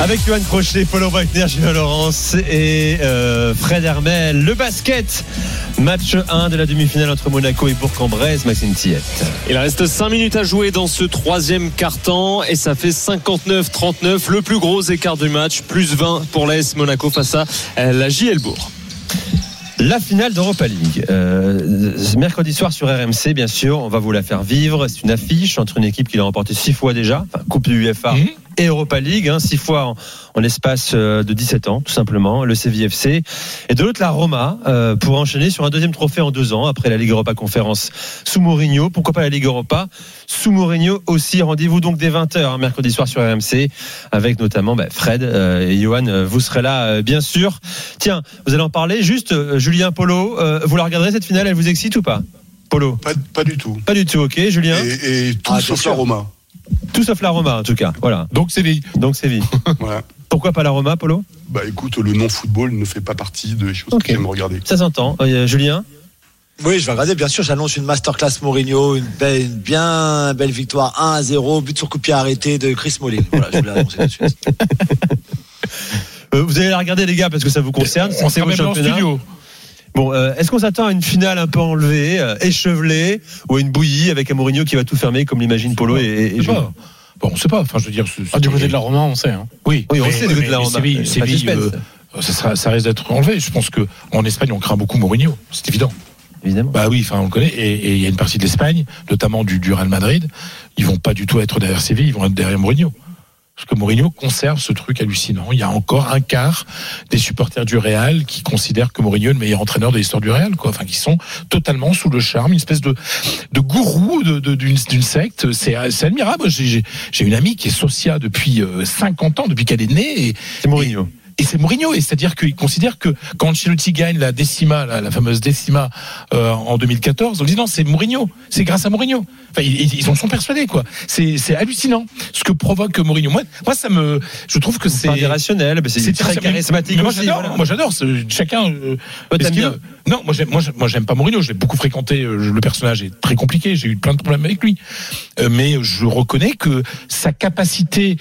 Avec Johan Crochet, Paulo Wagner, Julien Laurence et euh, Fred Hermel. Le basket, match 1 de la demi-finale entre Monaco et Bourg-en-Bresse, Maxime Tiet. Il reste 5 minutes à jouer dans ce troisième quart-temps et ça fait 59-39, le plus gros écart du match, plus 20 pour l'AS Monaco face à euh, la JL Bourg. La finale d'Europa League. Euh, mercredi soir sur RMC, bien sûr, on va vous la faire vivre. C'est une affiche entre une équipe qui l'a remporté six fois déjà, enfin, Coupe du UEFA Mhm. Et Europa League, hein, six fois en, en l'espace euh, de 17 ans, tout simplement, le CVFC. Et de l'autre, la Roma, euh, pour enchaîner sur un deuxième trophée en deux ans, après la Ligue Europa Conférence sous Mourinho. Pourquoi pas la Ligue Europa sous Mourinho aussi? Rendez-vous donc dès 20h, mercredi soir sur RMC, avec notamment bah, Fred euh, et Johan. euh, Vous serez là, euh, bien sûr. Tiens, vous allez en parler. Juste, euh, Julien Polo, euh, vous la regarderez cette finale Elle vous excite ou pas? Polo Pas, pas du tout. Pas du tout, ok. Julien? Et, et tout Ah, sauf la sûr. Roma. Tout sauf la Roma, en tout cas. Voilà. Donc c'est lui. Donc c'est vie. Voilà. Pourquoi pas la Roma, Polo? Bah écoute, le non-football ne fait pas partie des choses Ok. que j'aime regarder. Ça s'entend. Euh, Julien? Oui, je vais regarder. Bien sûr, j'annonce une masterclass Mourinho, une, belle, une bien belle victoire 1 à 0, but sur coup de pied arrêté de Chris Smalling. Voilà, je voulais l'annoncer tout de suite. Euh, Vous allez la regarder, les gars, parce que ça vous concerne. On C'est sera vos même championnats. studio. Bon, euh, est-ce qu'on s'attend à une finale un peu enlevée, euh, échevelée, ou à une bouillie avec un Mourinho qui va tout fermer, comme l'imagine Polo et, et, et pas. Bon, on sait pas. Enfin, je veux dire. c'est- Ah, du côté de la Roma, on sait. Hein. Oui, Oui, on mais- sait du côté de la Roma. Séville, Séville, euh, ça, sera- ça risque d'être enlevé. Je pense que en Espagne, on craint beaucoup Mourinho. C'est évident. Évidemment. Bah oui, enfin, on le connaît. Et et il y a une partie de l'Espagne, notamment du, du Real Madrid. Ils vont pas du tout être derrière Séville. Ils vont être derrière Mourinho. Parce que Mourinho conserve ce truc hallucinant. Il y a encore un quart des supporters du Real qui considèrent que Mourinho est le meilleur entraîneur de l'histoire du Real, quoi. Enfin, qui sont totalement sous le charme, une espèce de, gourou d'une secte. C'est admirable. J'ai une amie qui est socia depuis euh, 50 ans, depuis qu'elle est née. C'est Mourinho. C'est Mourinho, et c'est-à-dire qu'il considère que quand Ancelotti gagne la décima, la, la fameuse décima euh, en 2014, on dit non, c'est Mourinho, c'est grâce à Mourinho. Enfin, ils, ils en sont persuadés, quoi. C'est c'est hallucinant ce que provoque Mourinho. Moi, moi, ça me, je trouve que c'est C'est irrationnel, c'est très charismatique moi j'adore, voilà. moi j'adore. Chacun. euh, bien. Non, moi j'aime, moi, j'aime- moi j'aime pas Mourinho. Je l'ai beaucoup fréquenté. euh, Le personnage est très compliqué. J'ai eu plein de problèmes avec lui. Euh, mais je reconnais que sa capacité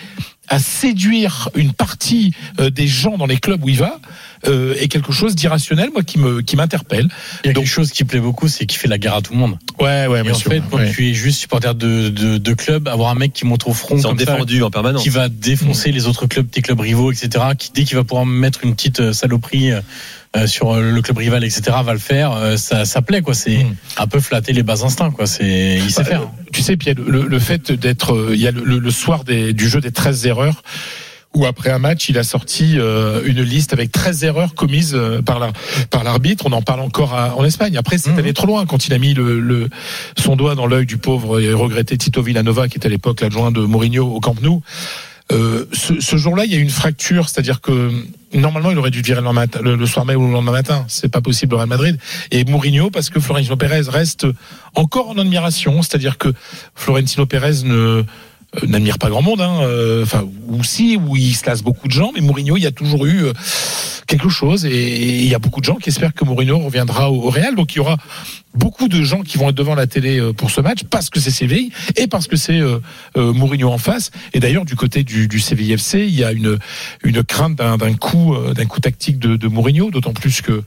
à séduire une partie euh, des gens dans les clubs où il va euh, est quelque chose d'irrationnel, moi qui me qui m'interpelle. Il y a Donc- quelque chose qui plaît beaucoup, c'est qu'il fait la guerre à tout le monde. Ouais, ouais, Et bien en sûr. fait, quand ouais. tu es juste supporter de, de, de club, avoir un mec qui monte au front ça, en permanence. qui va défoncer les autres clubs, tes clubs rivaux, etc. Qui dès qu'il va pouvoir mettre une petite euh, saloperie euh, euh, sur le club rival, etc. va le faire. euh, ça, ça plaît quoi. C'est Mm. un peu flatter les bas instincts quoi. C'est il sait Bah, faire. euh, Tu sais, Pierre, le, le fait d'être, euh, il y a le, le- le soir des- du jeu des 13 erreurs, où après un match, il a sorti euh, une liste avec 13 erreurs commises euh, par la, par l'arbitre. On en parle encore à- en Espagne. Après, c'est Mhm. allé trop loin quand il a mis le, le- son doigt dans l'œil du pauvre et regretté Tito Villanova, qui était à l'époque l'adjoint de Mourinho au Camp Nou. Euh, ce, ce jour-là, il y a eu une fracture, c'est-à-dire que normalement, il aurait dû virer le, le, le soir même ou le lendemain matin. C'est pas possible au Real Madrid. Et Mourinho, parce que Florentino Pérez reste encore en admiration, c'est-à-dire que Florentino Pérez ne n'admire pas grand monde, hein, euh, enfin ou si, où il se lasse beaucoup de gens, mais Mourinho, il y a toujours eu euh, quelque chose, et, il y a beaucoup de gens qui espèrent que Mourinho reviendra au, Real, donc il y aura beaucoup de gens qui vont être devant la télé euh, pour ce match parce que c'est Séville et parce que c'est euh, euh, Mourinho en face. Et d'ailleurs, du côté du, du CVFC, il y a une, une crainte d'un coup, euh, d'un coup tactique de, de Mourinho, d'autant plus que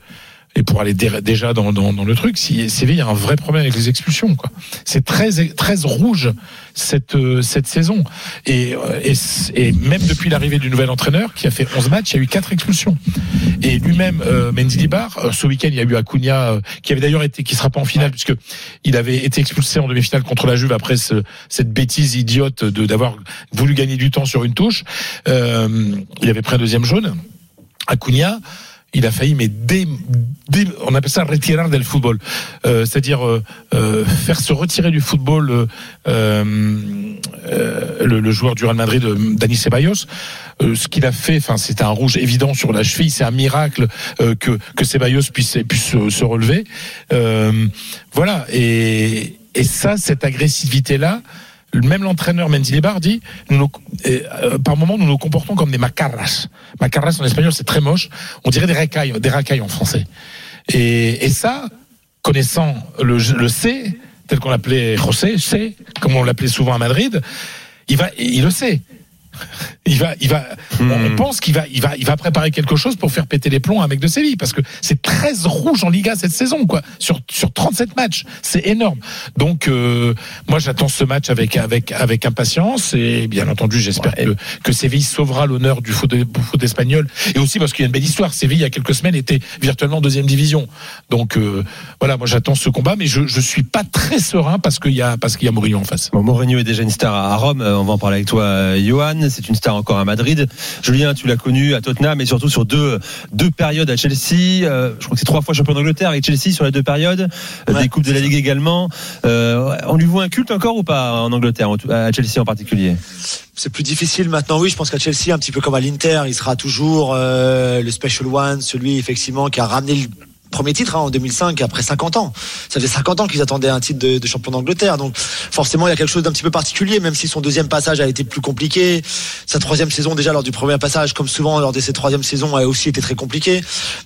et pour aller dé- déjà dans, dans, dans le truc, si Séville a un vrai problème avec les expulsions, quoi. C'est très très rouge cette euh, cette saison et, euh, et et même depuis l'arrivée du nouvel entraîneur qui a fait 11 matchs, il y a eu quatre expulsions. Et lui-même, euh, Mendilibar, euh, ce week-end, il y a eu Acuna qui avait d'ailleurs été, qui sera pas en finale puisque il avait été expulsé en demi-finale contre la Juve après ce- cette bêtise idiote de d'avoir voulu gagner du temps sur une touche. Euh, il avait pris un deuxième jaune. Acuna, il a failli, mais dé, dé- on appelle ça retirar del football, Euh, c'est-à-dire euh, euh, faire se retirer du football euh, euh, le, le joueur du Real Madrid, euh, Dani Ceballos. Ce qu'il a fait, enfin, c'est un rouge évident sur la cheville. C'est un miracle que que Ceballos puisse puisse se, se relever. Voilà. Et et ça, cette agressivité là. Même l'entraîneur Mendilibar dit, euh, par moment, nous nous comportons comme des macarras. Macarras en espagnol, c'est très moche. On dirait des racailles, des racailles en français. Et, et ça, connaissant le, le C, tel qu'on l'appelait José, C, comme on l'appelait souvent à Madrid, il va, il le sait. Il va, il va, on pense qu'il va, il va, il va préparer quelque chose pour faire péter les plombs à un mec de Séville parce que c'est 13 rouges en Liga cette saison, quoi, sur, sur 37 matchs. C'est énorme. Donc, euh, moi, j'attends ce match avec, avec, avec impatience et bien entendu, j'espère que, que Séville sauvera l'honneur du foot, foot espagnol et aussi parce qu'il y a une belle histoire. Séville, il y a quelques semaines, était virtuellement en deuxième division. Donc, euh, voilà, moi, j'attends ce combat, mais je, je suis pas très serein parce qu'il y a, parce qu'il y a Mourinho en face. Bon, Mourinho est déjà une star à Rome. Euh, On va en parler avec toi, euh, Johan. C'est une star encore à Madrid. Julien, tu l'as connu à Tottenham, mais surtout sur deux deux périodes à Chelsea. Euh, je crois que c'est trois fois champion d'Angleterre avec Chelsea sur les deux périodes. Euh, Ouais, des coupes de la Ligue également. Euh, on lui voit un culte encore ou pas en Angleterre, à Chelsea en particulier? C'est plus difficile maintenant, oui. Je pense qu'à Chelsea, un petit peu comme à l'Inter, il sera toujours euh, le special one, celui effectivement qui a ramené le premier titre hein, en 2005 après 50 ans. Ça fait 50 ans qu'ils attendaient un titre de, champion d'Angleterre. Donc forcément, il y a quelque chose d'un petit peu particulier, même si son deuxième passage a été plus compliqué. Sa troisième saison déjà lors du premier passage, comme souvent lors de ses troisièmes saisons, a aussi été très compliqué.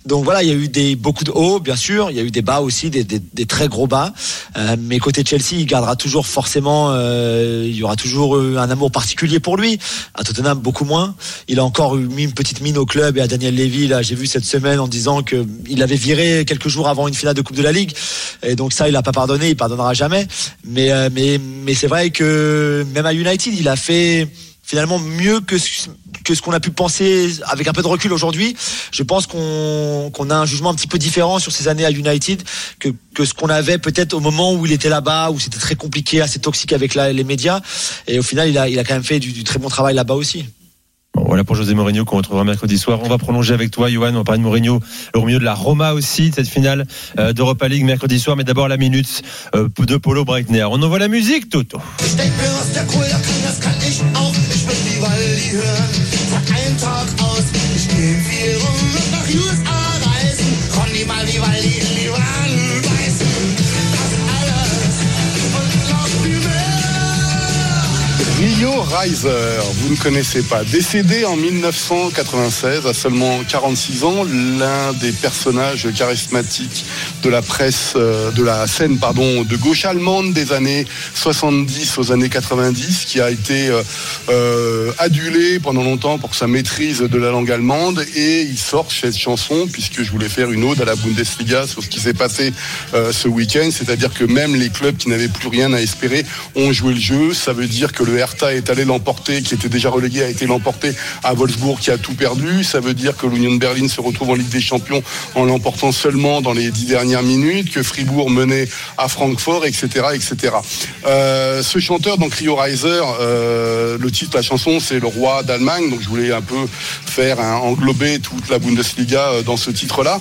Donc voilà, il y a eu des beaucoup de hauts, bien sûr. Il y a eu des bas aussi, des, très gros bas. Euh, mais côté Chelsea, il gardera toujours forcément, euh, il y aura toujours un amour particulier pour lui. À Tottenham, beaucoup moins. Il a encore mis une petite mine au club et à Daniel Levy. Là, j'ai vu cette semaine en disant que il avait viré quelques jours avant une finale de Coupe de la Ligue. Et donc ça, il a pas pardonné, il pardonnera jamais. Mais euh, mais mais c'est vrai que même à United, il a fait finalement mieux que ce, que ce qu'on a pu penser avec un peu de recul aujourd'hui. Je pense qu'on qu'on a un jugement un petit peu différent sur ces années à United que, que ce qu'on avait peut-être au moment où il était là-bas, où c'était très compliqué, assez toxique avec les médias. Et au final, il a, il a quand même fait du très bon travail là-bas aussi. Voilà pour José Mourinho qu'on retrouvera mercredi soir. On va prolonger avec toi, Johan. On va parler de Mourinho au milieu de la Roma aussi, cette finale euh, d'Europa League mercredi soir. Mais d'abord la minute euh, de Polo Breitner. On envoie la musique, Toto. Rio Reiser, vous ne connaissez pas. Décédé en 1996, à seulement 46 ans, l'un des personnages charismatiques de la presse, euh, de la scène, pardon, de gauche allemande des années 70 aux années 90, qui a été euh, euh, adulé pendant longtemps pour sa maîtrise de la langue allemande. Et il sort cette chanson, puisque je voulais faire une ode à la Bundesliga sur ce qui s'est passé ce week-end, c'est-à-dire que même les clubs qui n'avaient plus rien à espérer ont joué le jeu. Ça veut dire que le Hertha est allé l'emporter, qui était déjà relégué, a été l'emporter à Wolfsburg, qui a tout perdu. Ça veut dire que l'Union de Berlin se retrouve en Ligue des Champions en l'emportant seulement dans les dix dernières minutes, que Fribourg menait à Francfort, etc., etc. Euh, ce chanteur, donc Rio Reiser, euh, le titre de la chanson, c'est le roi d'Allemagne. Donc je voulais un peu faire englober toute la Bundesliga euh, dans ce titre-là.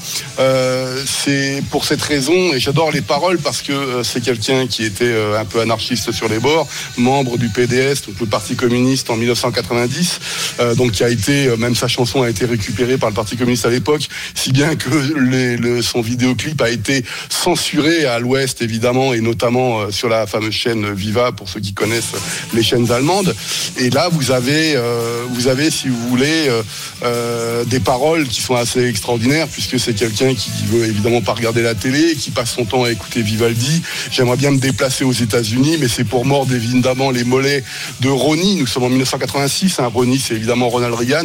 C'est pour cette raison, et j'adore les paroles parce que c'est quelqu'un qui était un peu anarchiste sur les bords, membre du PDS, le Parti communiste en 1990, euh, donc qui a été, euh, même sa chanson a été récupérée par le Parti communiste à l'époque, si bien que son vidéoclip a été censuré à l'Ouest évidemment et notamment euh, sur la fameuse chaîne Viva pour ceux qui connaissent les chaînes allemandes. Et là vous avez, vous avez si vous voulez des paroles qui sont assez extraordinaires puisque c'est quelqu'un qui veut évidemment pas regarder la télé, qui passe son temps à écouter Vivaldi. J'aimerais bien me déplacer aux États-Unis, mais c'est pour mordre évidemment les mollets de Ronnie. Nous sommes en 1986. Hein. Ronnie, c'est évidemment Ronald Reagan.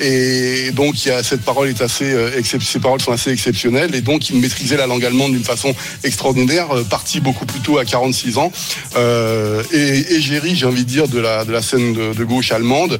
Et donc, il y a, cette parole est assez, euh, ces paroles sont assez exceptionnelles. Et donc, il maîtrisait la langue allemande d'une façon extraordinaire, euh, parti beaucoup plus tôt à 46 ans. Euh, et égérie, j'ai envie de dire, de la, de la scène de, de gauche allemande,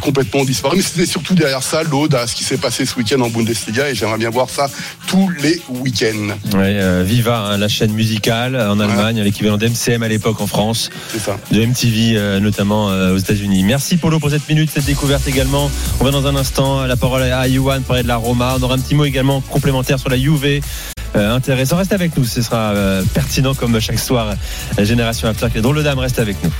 complètement disparu. Mais c'était surtout derrière ça l'ode à ce qui s'est passé ce week-end en Bundesliga. Et j'aimerais bien voir ça tous les week-ends. Ouais, euh, Viva, hein, la chaîne musicale en Allemagne, l'équivalent d'MCM à l'époque en France, C'est ça. de MTV euh, notamment euh, aux États-Unis. Merci Polo pour cette minute, cette découverte également. On va dans un instant la parole à Yuan parler de la Roma. On aura un petit mot également complémentaire sur la Juve. Euh, intéressant, reste avec nous, ce sera euh, pertinent comme chaque soir. La Génération After qui est drôle de dame, reste avec nous.